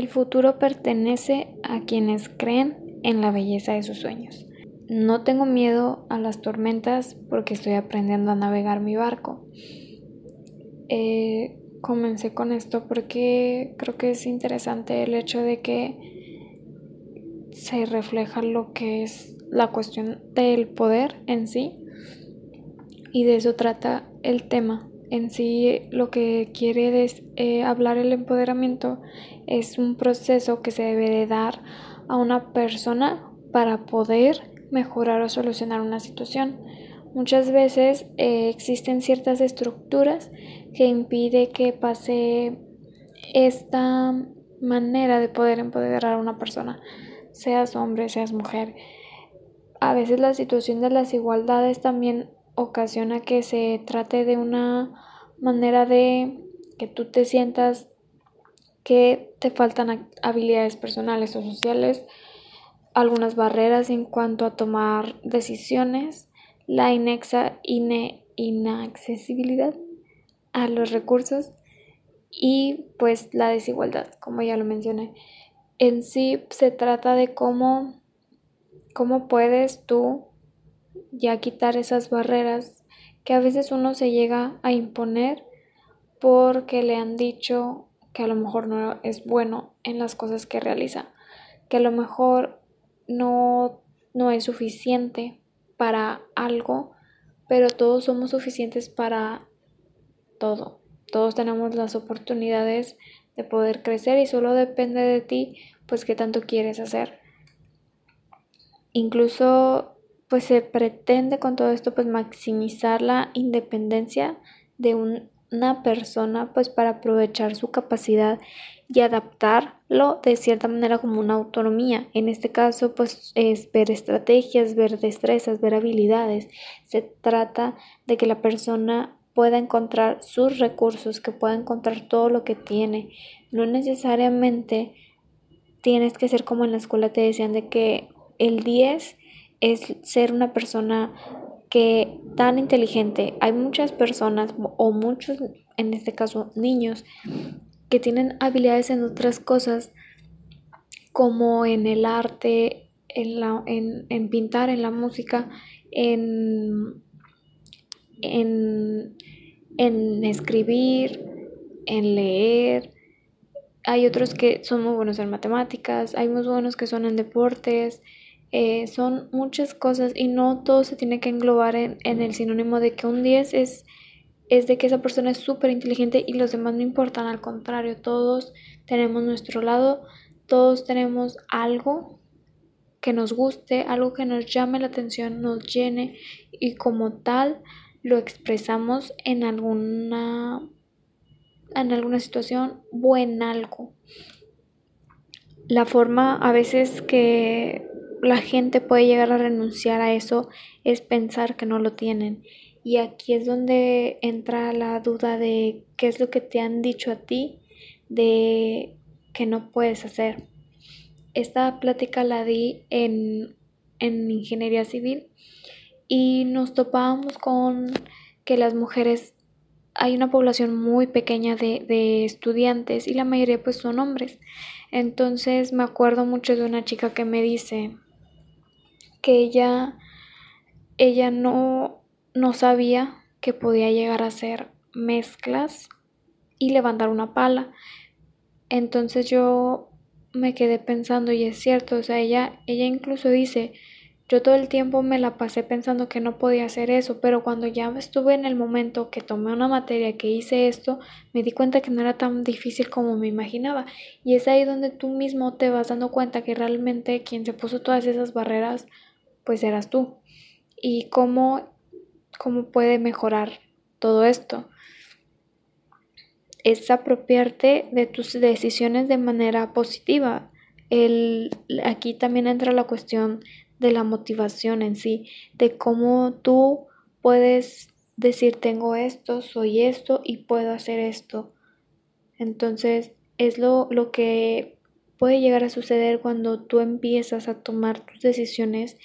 El futuro pertenece a quienes creen en la belleza de sus sueños. No tengo miedo a las tormentas porque estoy aprendiendo a navegar mi barco. Eh, comencé con esto porque creo que es interesante el hecho de que se refleja lo que es la cuestión del poder en sí y de eso trata el tema. En sí lo que quiere eh, hablar el empoderamiento es un proceso que se debe de dar a una persona para poder mejorar o solucionar una situación. Muchas veces eh, existen ciertas estructuras que impide que pase esta manera de poder empoderar a una persona, seas hombre, seas mujer. A veces la situación de las igualdades también ocasiona que se trate de una manera de que tú te sientas que te faltan habilidades personales o sociales, algunas barreras en cuanto a tomar decisiones, la inexa, inaccesibilidad a los recursos y pues la desigualdad, como ya lo mencioné. En sí se trata de cómo, cómo puedes tú ya quitar esas barreras que a veces uno se llega a imponer porque le han dicho que a lo mejor no es bueno en las cosas que realiza, que a lo mejor no, no es suficiente para algo, pero todos somos suficientes para todo. Todos tenemos las oportunidades de poder crecer y solo depende de ti, pues qué tanto quieres hacer. Incluso pues se pretende con todo esto pues maximizar la independencia de una persona pues para aprovechar su capacidad y adaptarlo de cierta manera como una autonomía. En este caso pues es ver estrategias, ver destrezas, ver habilidades. Se trata de que la persona pueda encontrar sus recursos, que pueda encontrar todo lo que tiene. No necesariamente tienes que ser como en la escuela te decían de que el 10 es ser una persona que tan inteligente. Hay muchas personas o muchos, en este caso niños, que tienen habilidades en otras cosas como en el arte, en, la, en, pintar, en la música, en, en, en escribir, en leer. Hay otros que son muy buenos en matemáticas, hay muy buenos que son en deportes, eh, son muchas cosas y no todo se tiene que englobar en, el sinónimo de que un 10 es, es de que esa persona es súper inteligente y los demás no importan, al contrario, todos tenemos nuestro lado, todos tenemos algo que nos guste, algo que nos llame la atención, nos llene y como tal lo expresamos en alguna en alguna situación o en algo. La forma a veces que la gente puede llegar a renunciar a eso es pensar que no lo tienen. Y aquí es donde entra la duda de qué es lo que te han dicho a ti de que no puedes hacer. Esta plática la di en, en ingeniería civil y nos topábamos con que las mujeres hay una población muy pequeña de, de, estudiantes y la mayoría pues son hombres. Entonces me acuerdo mucho de una chica que me dice, que ella, ella no, no sabía que podía llegar a hacer mezclas y levantar una pala. Entonces yo me quedé pensando y es cierto, o sea, ella, ella incluso dice, yo todo el tiempo me la pasé pensando que no podía hacer eso, pero cuando ya estuve en el momento que tomé una materia, que hice esto, me di cuenta que no era tan difícil como me imaginaba. Y es ahí donde tú mismo te vas dando cuenta que realmente quien se puso todas esas barreras pues eras tú. ¿Y cómo, cómo puede mejorar todo esto? Es apropiarte de tus decisiones de manera positiva. El, aquí también entra la cuestión de la motivación en sí, de cómo tú puedes decir tengo esto, soy esto y puedo hacer esto. Entonces es lo, lo que puede llegar a suceder cuando tú empiezas a tomar tus decisiones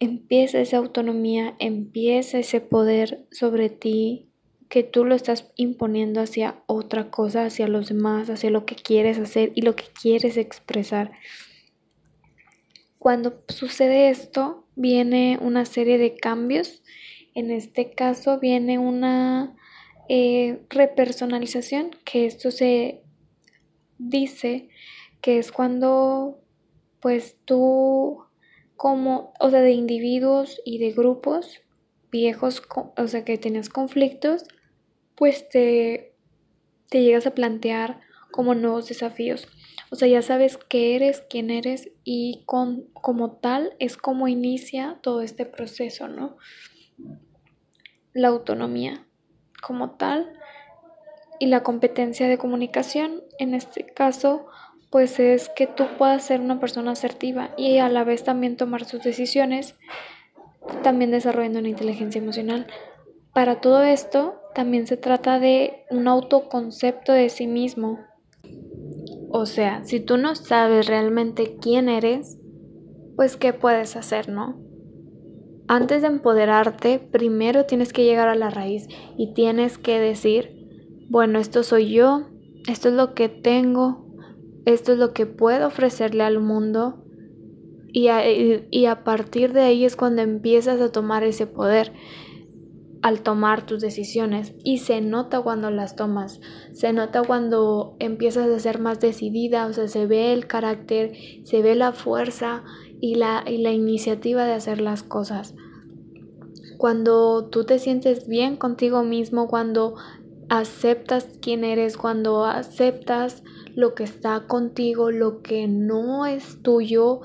empieza esa autonomía, empieza ese poder sobre ti que tú lo estás imponiendo hacia otra cosa, hacia los demás, hacia lo que quieres hacer y lo que quieres expresar. Cuando sucede esto, viene una serie de cambios. En este caso viene una eh, repersonalización, que esto se dice que es cuando pues tú como, o sea, de individuos y de grupos viejos, o sea, que tenías conflictos, pues te, te llegas a plantear como nuevos desafíos. O sea, ya sabes qué eres, quién eres y con, como tal es como inicia todo este proceso, ¿no? La autonomía como tal y la competencia de comunicación, en este caso, pues es que tú puedas ser una persona asertiva y a la vez también tomar sus decisiones, también desarrollando una inteligencia emocional. Para todo esto, también se trata de un autoconcepto de sí mismo. O sea, si tú no sabes realmente quién eres, pues qué puedes hacer, ¿no? Antes de empoderarte, primero tienes que llegar a la raíz y tienes que decir, bueno, esto soy yo, esto es lo que tengo, esto es lo que puedo ofrecerle al mundo y a, y a partir de ahí es cuando empiezas a tomar ese poder al tomar tus decisiones y se nota cuando las tomas, se nota cuando empiezas a ser más decidida, o sea, se ve el carácter, se ve la fuerza y la, y la iniciativa de hacer las cosas. Cuando tú te sientes bien contigo mismo, cuando aceptas quién eres, cuando aceptas lo que está contigo, lo que no es tuyo,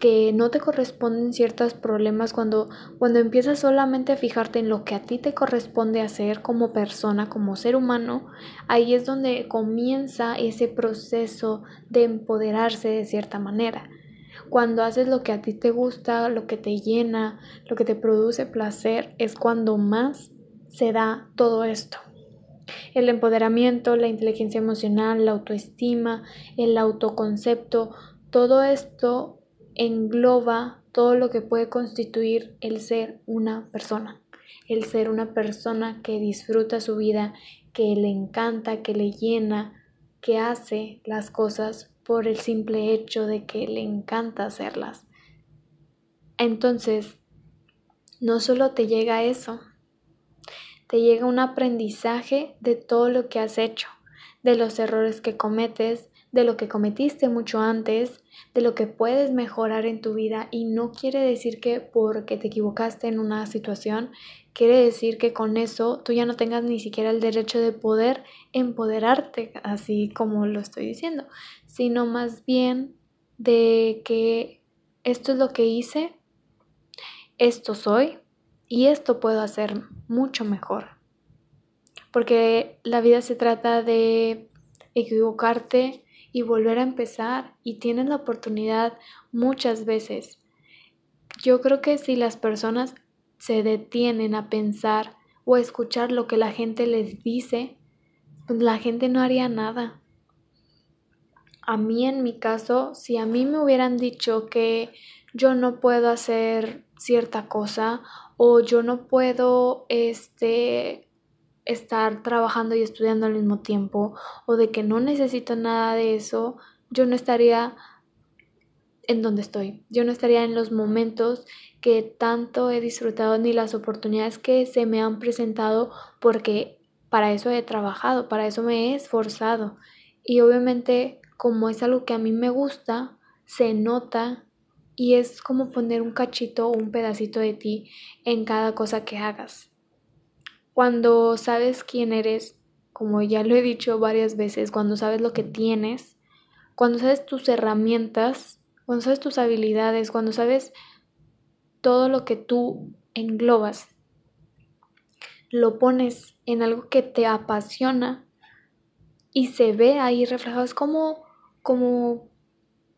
que no te corresponden ciertos problemas cuando, cuando empiezas solamente a fijarte en lo que a ti te corresponde hacer como persona, como ser humano, ahí es donde comienza ese proceso de empoderarse de cierta manera. Cuando haces lo que a ti te gusta, lo que te llena, lo que te produce placer, es cuando más se da todo esto. El empoderamiento, la inteligencia emocional, la autoestima, el autoconcepto, todo esto engloba todo lo que puede constituir el ser una persona, el ser una persona que disfruta su vida, que le encanta, que le llena, que hace las cosas por el simple hecho de que le encanta hacerlas. Entonces, no solo te llega eso, te llega un aprendizaje de todo lo que has hecho, de los errores que cometes, de lo que cometiste mucho antes, de lo que puedes mejorar en tu vida y no quiere decir que porque te equivocaste en una situación, quiere decir que con eso tú ya no tengas ni siquiera el derecho de poder empoderarte, así como lo estoy diciendo, sino más bien de que esto es lo que hice, esto soy y esto puedo hacer mucho mejor. Porque la vida se trata de equivocarte, y volver a empezar y tienes la oportunidad muchas veces. Yo creo que si las personas se detienen a pensar o a escuchar lo que la gente les dice, pues la gente no haría nada. A mí en mi caso, si a mí me hubieran dicho que yo no puedo hacer cierta cosa o yo no puedo este estar trabajando y estudiando al mismo tiempo o de que no necesito nada de eso, yo no estaría en donde estoy. Yo no estaría en los momentos que tanto he disfrutado ni las oportunidades que se me han presentado porque para eso he trabajado, para eso me he esforzado. Y obviamente como es algo que a mí me gusta, se nota y es como poner un cachito o un pedacito de ti en cada cosa que hagas. Cuando sabes quién eres, como ya lo he dicho varias veces, cuando sabes lo que tienes, cuando sabes tus herramientas, cuando sabes tus habilidades, cuando sabes todo lo que tú englobas, lo pones en algo que te apasiona y se ve ahí reflejado. Es como, como,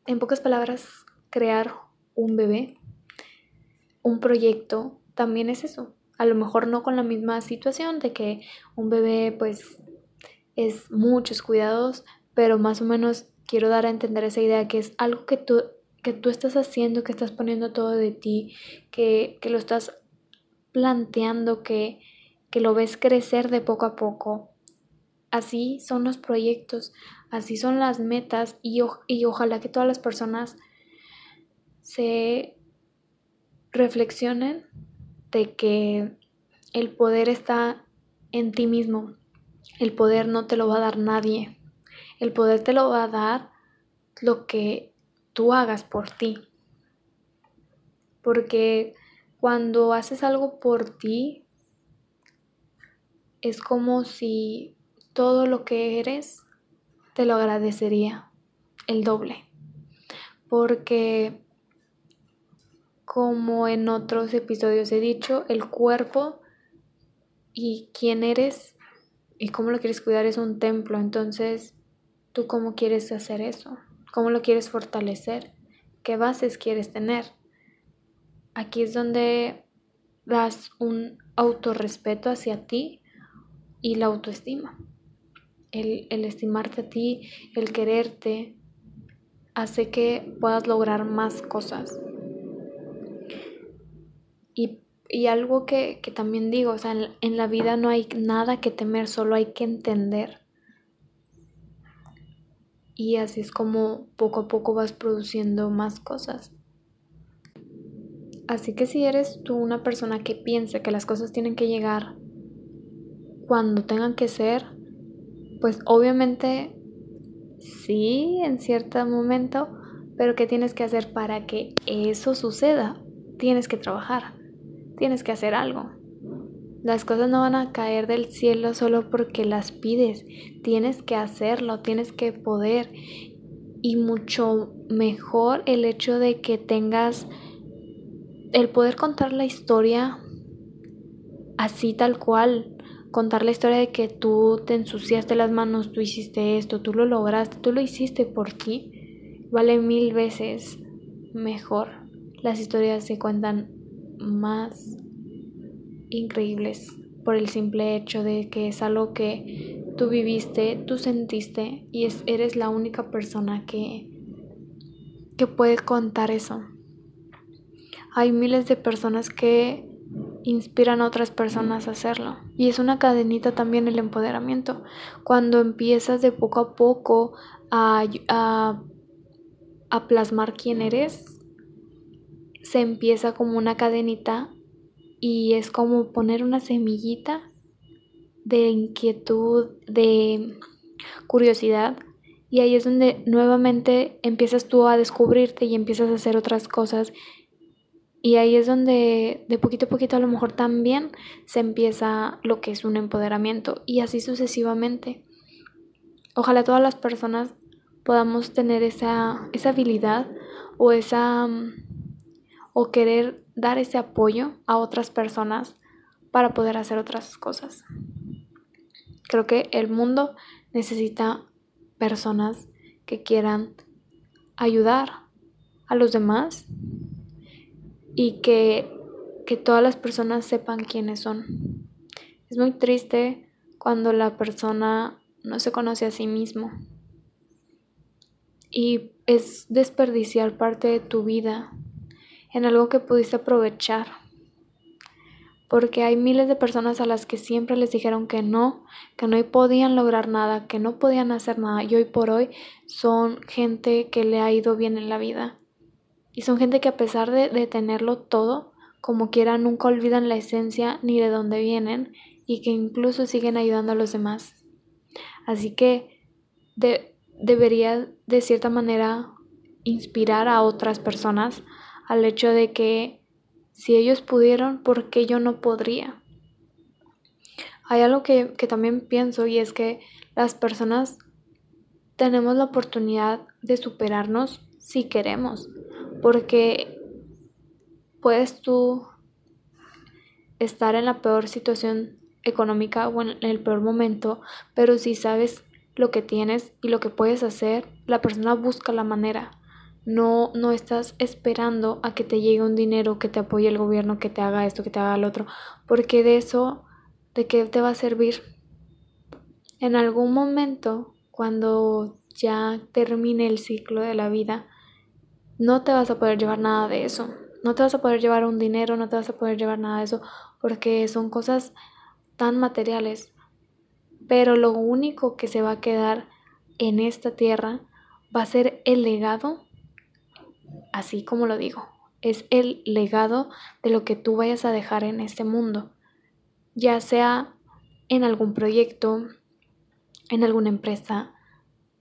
en pocas palabras, crear un bebé, un proyecto, también es eso a lo mejor no con la misma situación de que un bebé pues es muchos cuidados, pero más o menos quiero dar a entender esa idea que es algo que tú, que tú estás haciendo, que estás poniendo todo de ti, que, que lo estás planteando, que, que lo ves crecer de poco a poco. Así son los proyectos, así son las metas y, y ojalá que todas las personas se reflexionen de que el poder está en ti mismo. El poder no te lo va a dar nadie. El poder te lo va a dar lo que tú hagas por ti. Porque cuando haces algo por ti, es como si todo lo que eres te lo agradecería el doble. Porque como en otros episodios he dicho, el cuerpo y quién eres y cómo lo quieres cuidar es un templo. Entonces, ¿tú cómo quieres hacer eso? ¿Cómo lo quieres fortalecer? ¿Qué bases quieres tener? Aquí es donde das un autorrespeto hacia ti y la autoestima. El, el estimarte a ti, el quererte, hace que puedas lograr más cosas. Y, algo que, también digo, o sea, en, en la vida no hay nada que temer, solo hay que entender. Y así es como poco a poco vas produciendo más cosas. Así que si eres tú una persona que piensa que las cosas tienen que llegar cuando tengan que ser, pues obviamente sí, en cierto momento, pero ¿qué tienes que hacer para que eso suceda? Tienes que trabajar tienes que hacer algo. Las cosas no van a caer del cielo solo porque las pides. Tienes que hacerlo, tienes que poder. Y mucho mejor el hecho de que tengas el poder contar la historia así tal cual. Contar la historia de que tú te ensuciaste las manos, tú hiciste esto, tú lo lograste, tú lo hiciste por ti. Vale mil veces mejor. Las historias se cuentan más increíbles por el simple hecho de que es algo que tú viviste, tú sentiste y es, eres la única persona que, que puede contar eso. Hay miles de personas que inspiran a otras personas a hacerlo. Y es una cadenita también el empoderamiento. Cuando empiezas de poco a poco a, a, a plasmar quién eres, se empieza como una cadenita y es como poner una semillita de inquietud, de curiosidad. Y ahí es donde nuevamente empiezas tú a descubrirte y empiezas a hacer otras cosas. Y ahí es donde de poquito a poquito a lo mejor también se empieza lo que es un empoderamiento y así sucesivamente. Ojalá todas las personas podamos tener esa, esa habilidad o esa o querer dar ese apoyo a otras personas para poder hacer otras cosas. Creo que el mundo necesita personas que quieran ayudar a los demás y que, que todas las personas sepan quiénes son. Es muy triste cuando la persona no se conoce a sí mismo y es desperdiciar parte de tu vida en algo que pudiste aprovechar. Porque hay miles de personas a las que siempre les dijeron que no, que no podían lograr nada, que no podían hacer nada. Y hoy por hoy son gente que le ha ido bien en la vida. Y son gente que a pesar de, de tenerlo todo, como quiera, nunca olvidan la esencia ni de dónde vienen y que incluso siguen ayudando a los demás. Así que de, debería de cierta manera inspirar a otras personas al hecho de que si ellos pudieron, ¿por qué yo no podría? Hay algo que, que también pienso y es que las personas tenemos la oportunidad de superarnos si queremos, porque puedes tú estar en la peor situación económica o en el peor momento, pero si sabes lo que tienes y lo que puedes hacer, la persona busca la manera. No, no estás esperando a que te llegue un dinero, que te apoye el gobierno, que te haga esto, que te haga lo otro, porque de eso, ¿de qué te va a servir? En algún momento, cuando ya termine el ciclo de la vida, no te vas a poder llevar nada de eso. No te vas a poder llevar un dinero, no te vas a poder llevar nada de eso, porque son cosas tan materiales, pero lo único que se va a quedar en esta tierra va a ser el legado, así como lo digo, es el legado de lo que tú vayas a dejar en este mundo, ya sea en algún proyecto, en alguna empresa,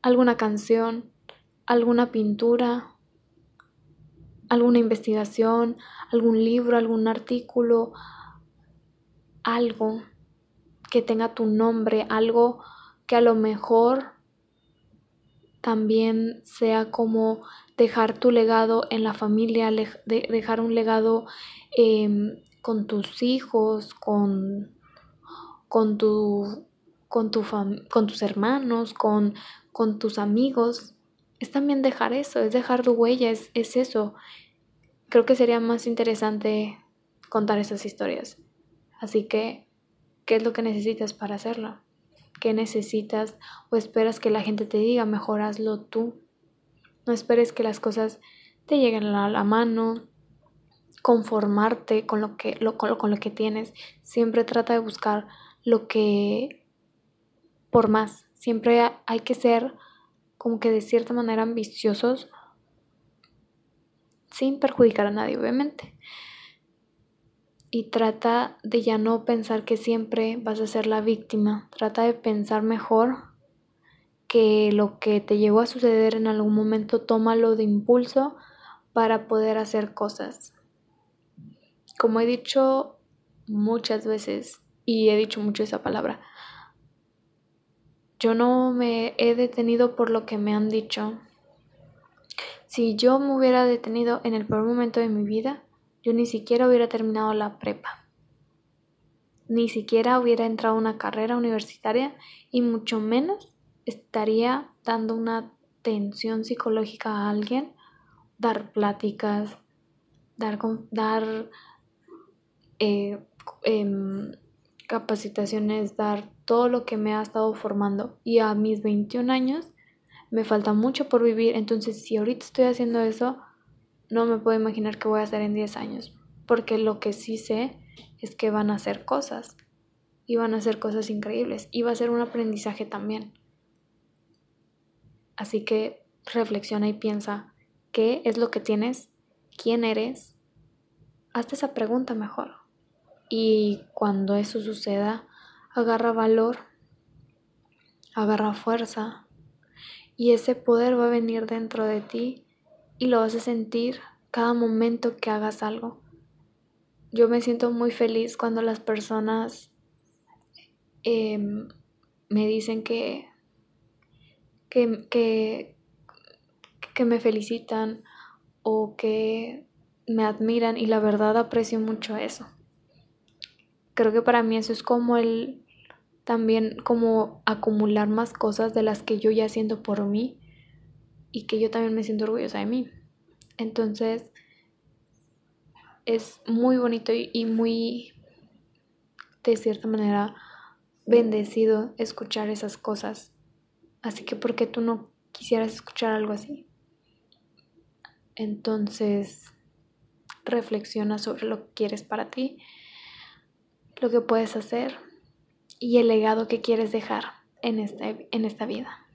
alguna canción, alguna pintura, alguna investigación, algún libro, algún artículo, algo que tenga tu nombre, algo que a lo mejor también sea como dejar tu legado en la familia, dejar un legado em, con tus hijos, con, con, tu, con, tu con tus hermanos, con, con tus amigos. Es también dejar eso, es dejar tu huella, es, es eso. Creo que sería más interesante contar esas historias. Así que, ¿qué es lo que necesitas para hacerlo? ¿Qué necesitas o esperas que la gente te diga? Mejor hazlo tú. No esperes que las cosas te lleguen a la mano, conformarte con lo que, con, lo, que tienes. Siempre trata de buscar lo que por más. Siempre hay que ser como que de cierta manera ambiciosos sin perjudicar a nadie, obviamente y trata de ya no pensar que siempre vas a ser la víctima. Trata de pensar mejor que lo que te llegó a suceder en algún momento, tómalo de impulso para poder hacer cosas. Como he dicho muchas veces, y he dicho mucho esa palabra, yo no me he detenido por lo que me han dicho. Si yo me hubiera detenido en el peor momento de mi vida, yo ni siquiera hubiera terminado la prepa. Ni siquiera hubiera entrado a una carrera universitaria y mucho menos estaría dando una tensión psicológica a alguien, dar pláticas, dar, dar eh, em, capacitaciones, dar todo lo que me ha estado formando. Y a mis 21 años me falta mucho por vivir, entonces si ahorita estoy haciendo eso, no me puedo imaginar qué voy a hacer en 10 años, porque lo que sí sé es que van a hacer cosas y van a hacer cosas increíbles y va a ser un aprendizaje también. Así que reflexiona y piensa qué es lo que tienes, quién eres. Hazte esa pregunta mejor. Y cuando eso suceda, agarra valor, agarra fuerza y ese poder va a venir dentro de ti y lo vas a sentir cada momento que hagas algo. Yo me siento muy feliz cuando las personas em, me dicen que, que, que, que me felicitan o que me admiran y la verdad aprecio mucho eso. Creo que para mí eso es como el también como acumular más cosas de las que yo ya siento por mí y que yo también me siento orgullosa de mí. Entonces, es muy bonito y, muy, de cierta manera, bendecido escuchar esas cosas. Así que, ¿por qué tú no quisieras escuchar algo así? Entonces, reflexiona sobre lo que quieres para ti, lo que puedes hacer y el legado que quieres dejar en, este, en esta vida.